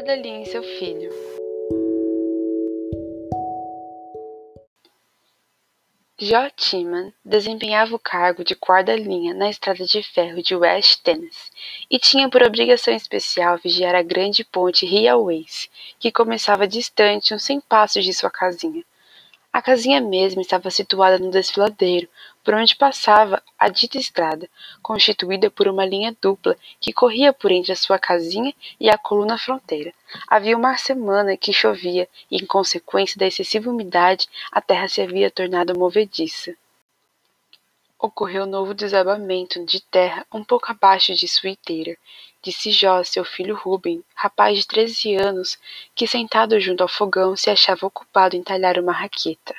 Cordelinha e seu filho. Joe Timan desempenhava o cargo de guarda-linha na estrada de ferro de West Tennessee e tinha por obrigação especial vigiar a grande ponte Railways, que começava distante uns 100 passos de sua casinha. A casinha mesma estava situada no desfiladeiro, por onde passava a dita estrada, constituída por uma linha dupla que corria por entre a sua casinha e a coluna fronteira. Havia uma semana que chovia e, em consequência da excessiva umidade, a terra se havia tornado movediça. Ocorreu novo desabamento de terra um pouco abaixo de Sweeteter, disse Jó, seu filho Ruben, rapaz de treze anos, que sentado junto ao fogão se achava ocupado em talhar uma raqueta.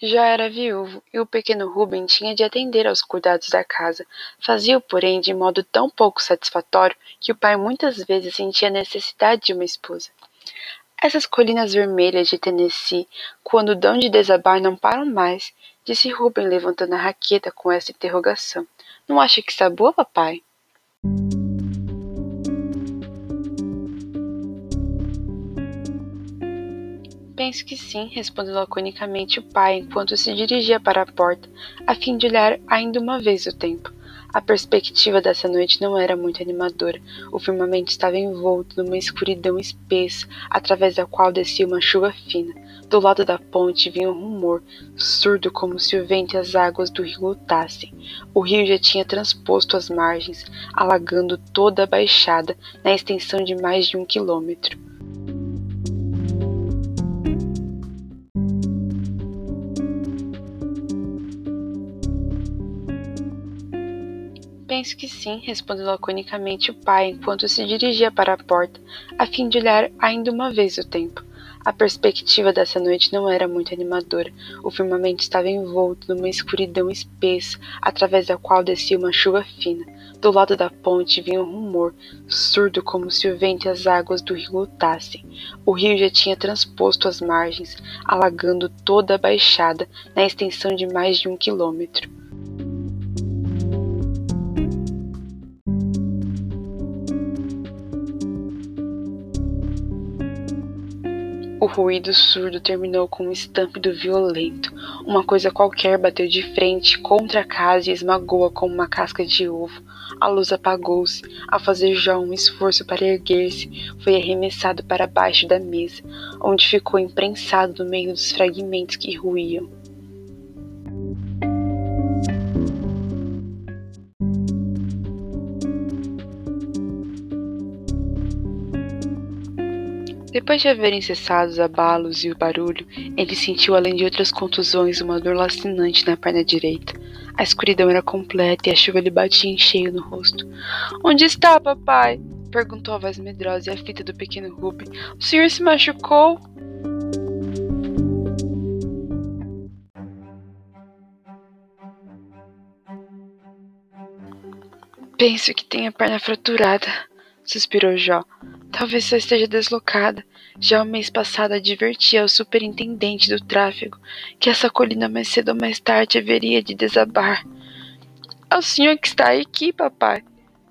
Já era viúvo e o pequeno Ruben tinha de atender aos cuidados da casa. Fazia-o, porém, de modo tão pouco satisfatório que o pai muitas vezes sentia a necessidade de uma esposa. Essas colinas vermelhas de Tennessee, quando dão de desabar, não param mais, disse Ruben, levantando a raqueta com essa interrogação. Não acha que está boa, papai? Penso que sim, respondeu laconicamente o pai enquanto se dirigia para a porta, a fim de olhar ainda uma vez o tempo. A perspectiva dessa noite não era muito animadora. O firmamento estava envolto numa escuridão espessa, através da qual descia uma chuva fina. Do lado da ponte vinha um rumor, surdo como se o vento e as águas do rio lutassem. O rio já tinha transposto as margens, alagando toda a baixada, na extensão de mais de um quilômetro. Penso que sim, respondeu laconicamente o pai enquanto se dirigia para a porta, a fim de olhar ainda uma vez o tempo. A perspectiva dessa noite não era muito animadora. O firmamento estava envolto numa escuridão espessa, através da qual descia uma chuva fina. Do lado da ponte vinha um rumor, surdo como se o vento e as águas do rio lutassem. O rio já tinha transposto as margens, alagando toda a baixada, na extensão de mais de um quilômetro. O ruído surdo terminou com um estampido violento. Uma coisa qualquer bateu de frente contra a casa e esmagou-a como uma casca de ovo. A luz apagou-se. Ao fazer João um esforço para erguer-se, foi arremessado para baixo da mesa, onde ficou imprensado no meio dos fragmentos que ruíam. Depois de haverem cessado os abalos e o barulho, ele sentiu, além de outras contusões, uma dor lacinante na perna direita. A escuridão era completa e a chuva lhe batia em cheio no rosto. Onde está, papai? perguntou a voz medrosa e a fita do pequeno Ruben. O senhor se machucou? Penso que tem a perna fraturada, suspirou Jó. Talvez só esteja deslocada. Já o mês passado adverti ao superintendente do tráfego que essa colina mais cedo ou mais tarde haveria de desabar. É o senhor que está aqui, papai,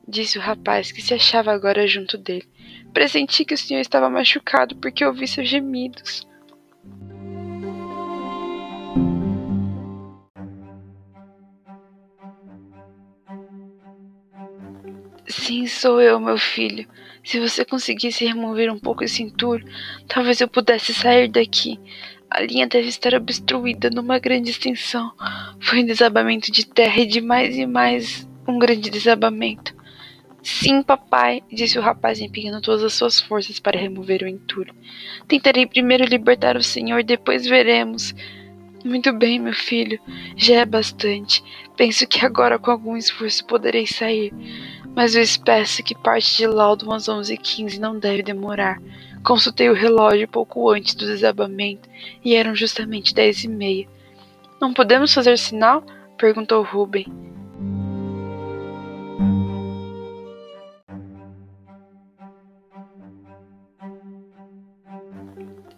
disse o rapaz que se achava agora junto dele. Pressenti que o senhor estava machucado porque ouvi seus gemidos. Sou eu, meu filho. Se você conseguisse remover um pouco esse entulho, talvez eu pudesse sair daqui. A linha deve estar obstruída numa grande extensão. Foi um desabamento de terra e de mais e mais um grande desabamento. Sim, papai, disse o rapaz empenhando todas as suas forças para remover o entulho. Tentarei primeiro libertar o senhor, depois veremos. Muito bem, meu filho, já é bastante. Penso que agora, com algum esforço, poderei sair mas eu espécie que parte de laudo às 11h15 não deve demorar. Consultei o relógio pouco antes do desabamento e eram justamente dez e meia. Não podemos fazer sinal? perguntou Ruben.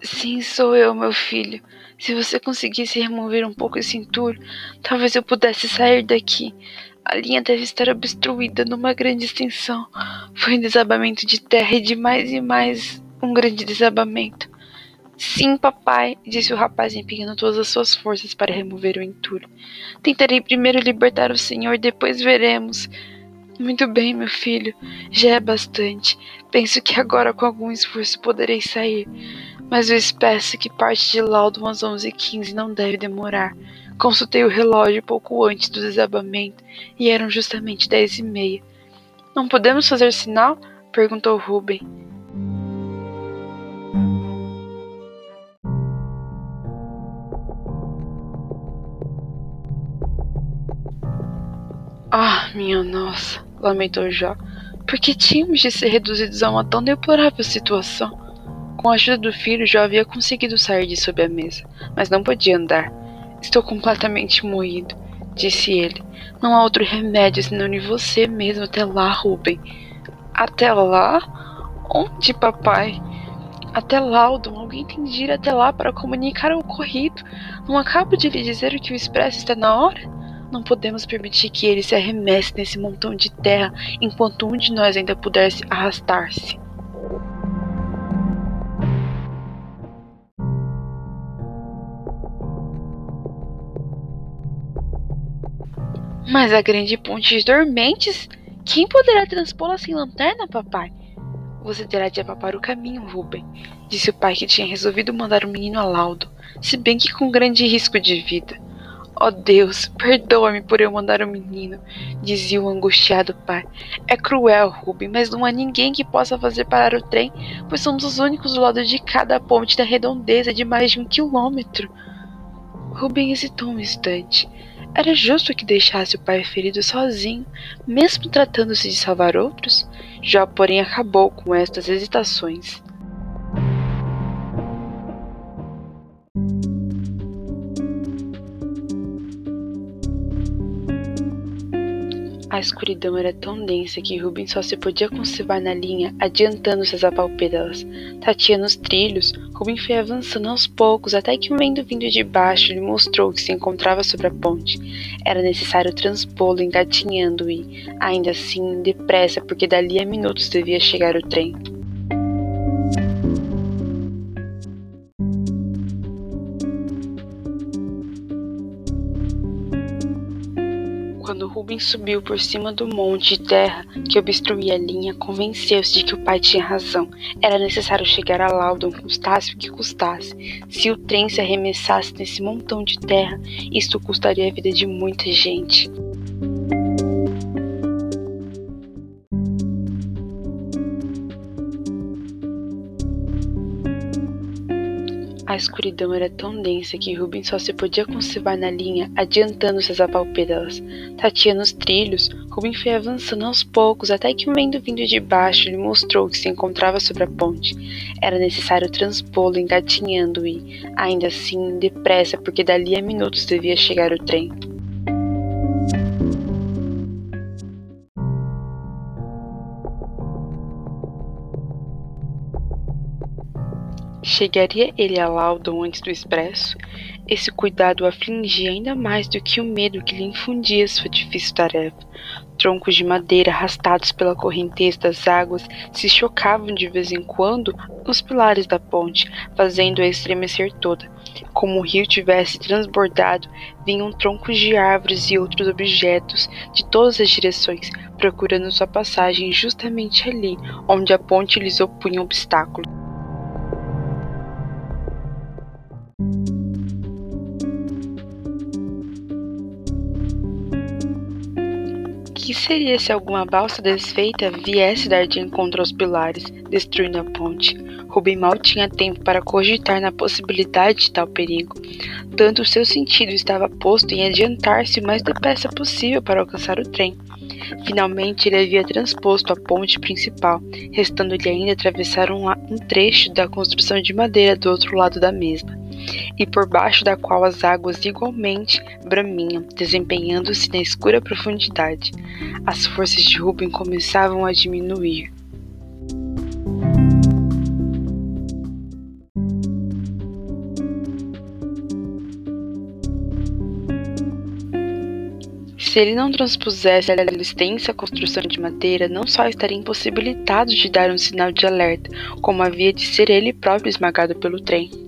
Sim, sou eu, meu filho. Se você conseguisse remover um pouco esse entulho, talvez eu pudesse sair daqui. A linha deve estar obstruída numa grande extensão. Foi um desabamento de terra e de mais e mais um grande desabamento. Sim, papai, disse o rapaz empenhando todas as suas forças para remover o entulho. Tentarei primeiro libertar o senhor, depois veremos. Muito bem, meu filho. Já é bastante. Penso que agora, com algum esforço, poderei sair. Mas eu espero que parte de laudo às 11h15 não deve demorar. Consultei o relógio pouco antes do desabamento e eram justamente dez e meia. Não podemos fazer sinal? perguntou Ruben. Ah, minha nossa, lamentou Jó. Por que tínhamos de ser reduzidos a uma tão deplorável situação? Com a ajuda do filho, Jó havia conseguido sair de sob a mesa, mas não podia andar. Estou completamente moído, disse ele. Não há outro remédio senão em você mesmo até lá, Ruben. Até lá? Onde, papai? Até Laudon, alguém tem de ir até lá para comunicar o ocorrido. Não acabo de lhe dizer que o expresso está na hora? Não podemos permitir que ele se arremesse nesse montão de terra enquanto um de nós ainda pudesse arrastar-se. Mas a grande ponte dormentes? Quem poderá transpô-la sem lanterna, papai? Você terá de apapar o caminho, Ruben, disse o pai que tinha resolvido mandar o menino a laudo, se bem que com grande risco de vida. Oh Deus, perdoa-me por eu mandar o menino, dizia o angustiado pai. É cruel, Ruben, mas não há ninguém que possa fazer parar o trem, pois somos os únicos do lado de cada ponte da redondeza de mais de um quilômetro. Ruben hesitou um instante. Era justo que deixasse o pai ferido sozinho, mesmo tratando-se de salvar outros? Jó, porém, acabou com estas hesitações. A escuridão era tão densa que Rubens só se podia conservar na linha, adiantando-se as apalpeiras. Tateando os trilhos, Rubens foi avançando aos poucos até que um vento vindo de baixo lhe mostrou que se encontrava sobre a ponte. Era necessário transpô-lo engatinhando e, ainda assim, depressa, porque dali a minutos devia chegar o trem. Quando Rubens subiu por cima do monte de terra que obstruía a linha, convenceu-se de que o pai tinha razão. Era necessário chegar a Laudon, custasse o que custasse. Se o trem se arremessasse nesse montão de terra, isto custaria a vida de muita gente. A escuridão era tão densa que Rubens só se podia conservar na linha, adiantando-se as apalpeiras. Tateando os trilhos, Rubens foi avançando aos poucos até que um vento vindo de baixo lhe mostrou que se encontrava sobre a ponte. Era necessário transpô-lo engatinhando e, ainda assim, depressa, porque dali a minutos devia chegar o trem. Chegaria ele a Laudon antes do expresso? Esse cuidado o afligia ainda mais do que o medo que lhe infundia sua difícil tarefa. Troncos de madeira arrastados pela correnteza das águas se chocavam de vez em quando nos pilares da ponte, fazendo-a estremecer toda. Como o rio tivesse transbordado, vinham troncos de árvores e outros objetos de todas as direções, procurando sua passagem justamente ali, onde a ponte lhes opunha obstáculo. Seria se alguma balsa desfeita viesse dar de encontro aos pilares, destruindo a ponte? Rubem mal tinha tempo para cogitar na possibilidade de tal perigo. Tanto seu sentido estava posto em adiantar-se o mais depressa possível para alcançar o trem. Finalmente ele havia transposto a ponte principal, restando-lhe ainda atravessar um, um trecho da construção de madeira do outro lado da mesma e por baixo da qual as águas igualmente bramiam, desempenhando-se na escura profundidade. As forças de Rubem começavam a diminuir. Se ele não transpusesse a extensa construção de madeira, não só estaria impossibilitado de dar um sinal de alerta, como havia de ser ele próprio esmagado pelo trem.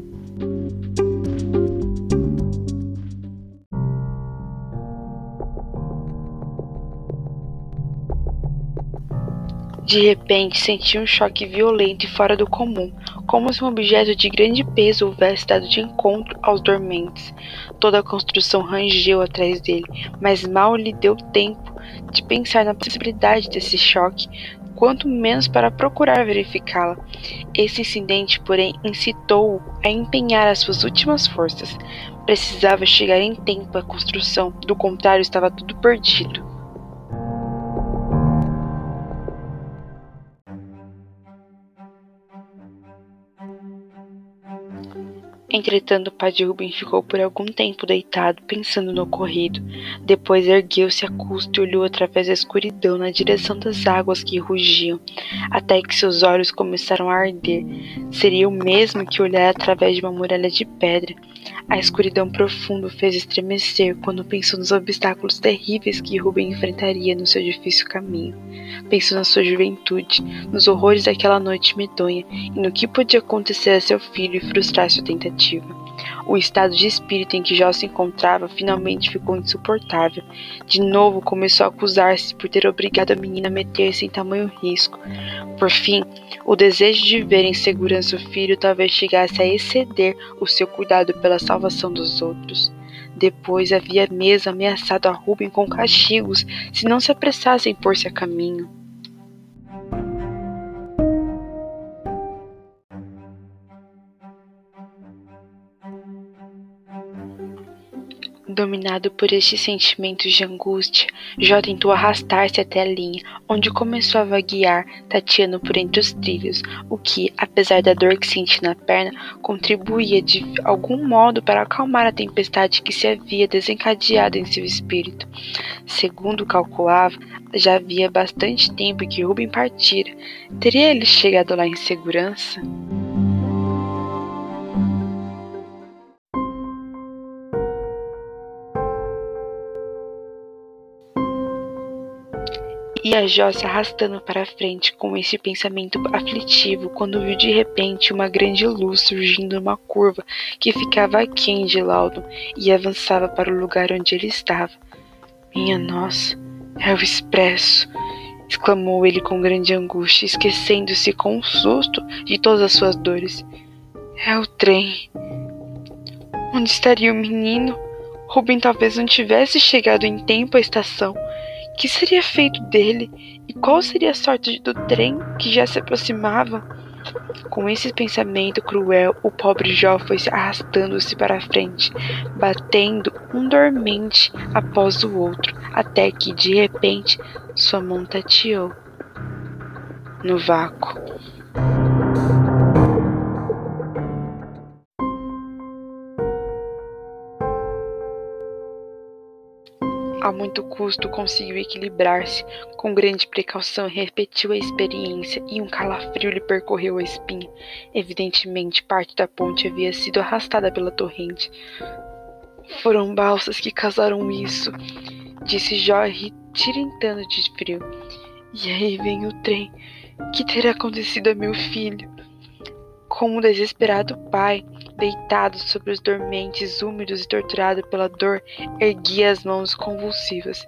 De repente, senti um choque violento e fora do comum, como se um objeto de grande peso houvesse dado de encontro aos dormentes. Toda a construção rangeu atrás dele, mas mal lhe deu tempo de pensar na possibilidade desse choque, quanto menos para procurar verificá-la. Esse incidente, porém, incitou-o a empenhar as suas últimas forças. Precisava chegar em tempo à construção, do contrário, estava tudo perdido. Entretanto, o padre Rubem ficou por algum tempo deitado, pensando no ocorrido. Depois ergueu-se a custo e olhou através da escuridão na direção das águas que rugiam, até que seus olhos começaram a arder. Seria o mesmo que olhar através de uma muralha de pedra. A escuridão profunda o fez estremecer quando pensou nos obstáculos terríveis que Rubem enfrentaria no seu difícil caminho. Pensou na sua juventude, nos horrores daquela noite medonha e no que podia acontecer a seu filho e frustrar sua tentativa. O estado de espírito em que Jó se encontrava finalmente ficou insuportável. De novo começou a acusar-se por ter obrigado a menina a meter-se em tamanho risco. Por fim, o desejo de ver em segurança o filho talvez chegasse a exceder o seu cuidado pela salvação dos outros. Depois havia mesmo ameaçado a Rubem com castigos se não se apressasse em pôr-se a caminho. Dominado por estes sentimentos de angústia, Jó tentou arrastar-se até a linha, onde começou a vaguear, tateando por entre os trilhos, o que, apesar da dor que sentia na perna, contribuía de algum modo para acalmar a tempestade que se havia desencadeado em seu espírito. Segundo calculava, já havia bastante tempo que Rubem partira. Teria ele chegado lá em segurança? E a Jó se arrastando para frente com esse pensamento aflitivo quando viu de repente uma grande luz surgindo numa curva que ficava aquém de Laudo e avançava para o lugar onde ele estava. Minha nossa, é o expresso! exclamou ele com grande angústia, esquecendo-se com um susto de todas as suas dores. É o trem. Onde estaria o menino? Rubem talvez não tivesse chegado em tempo à estação que seria feito dele e qual seria a sorte do trem que já se aproximava? Com esse pensamento cruel, o pobre Jó foi arrastando-se para frente, batendo um dormente após o outro, até que, de repente, sua mão tateou no vácuo. A muito custo conseguiu equilibrar-se, com grande precaução repetiu a experiência e um calafrio lhe percorreu a espinha. Evidentemente, parte da ponte havia sido arrastada pela torrente. Foram balsas que causaram isso, disse Jorge, tirintando de frio. E aí vem o trem. Que terá acontecido a meu filho? Como um desesperado pai, deitado sobre os dormentes, úmidos e torturado pela dor, erguia as mãos convulsivas.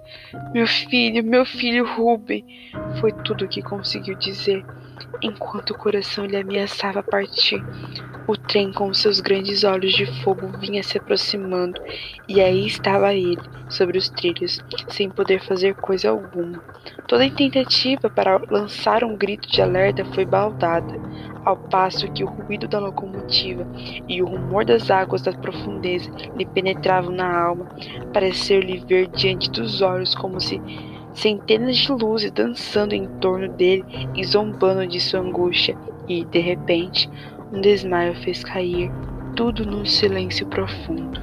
Meu filho, meu filho Ruben! Foi tudo o que conseguiu dizer, enquanto o coração lhe ameaçava partir. O trem, com seus grandes olhos de fogo, vinha se aproximando, e aí estava ele, sobre os trilhos, sem poder fazer coisa alguma. Toda tentativa para lançar um grito de alerta foi baldada ao passo que o ruído da locomotiva e o rumor das águas da profundeza lhe penetravam na alma, pareceu-lhe ver diante dos olhos como se centenas de luzes dançando em torno dele e zombando de sua angústia, e, de repente, um desmaio fez cair tudo num silêncio profundo.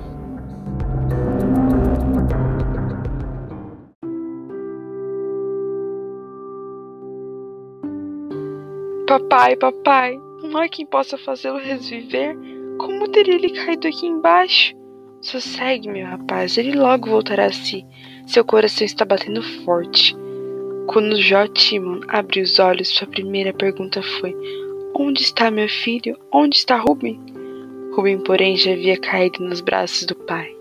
Papai, papai, não há quem possa fazê-lo reviver? Como teria ele caído aqui embaixo? Sossegue, meu rapaz, ele logo voltará a si. Seu coração está batendo forte. Quando Jó Timon abriu os olhos, sua primeira pergunta foi: Onde está meu filho? Onde está Rubem? Rubem, porém, já havia caído nos braços do pai.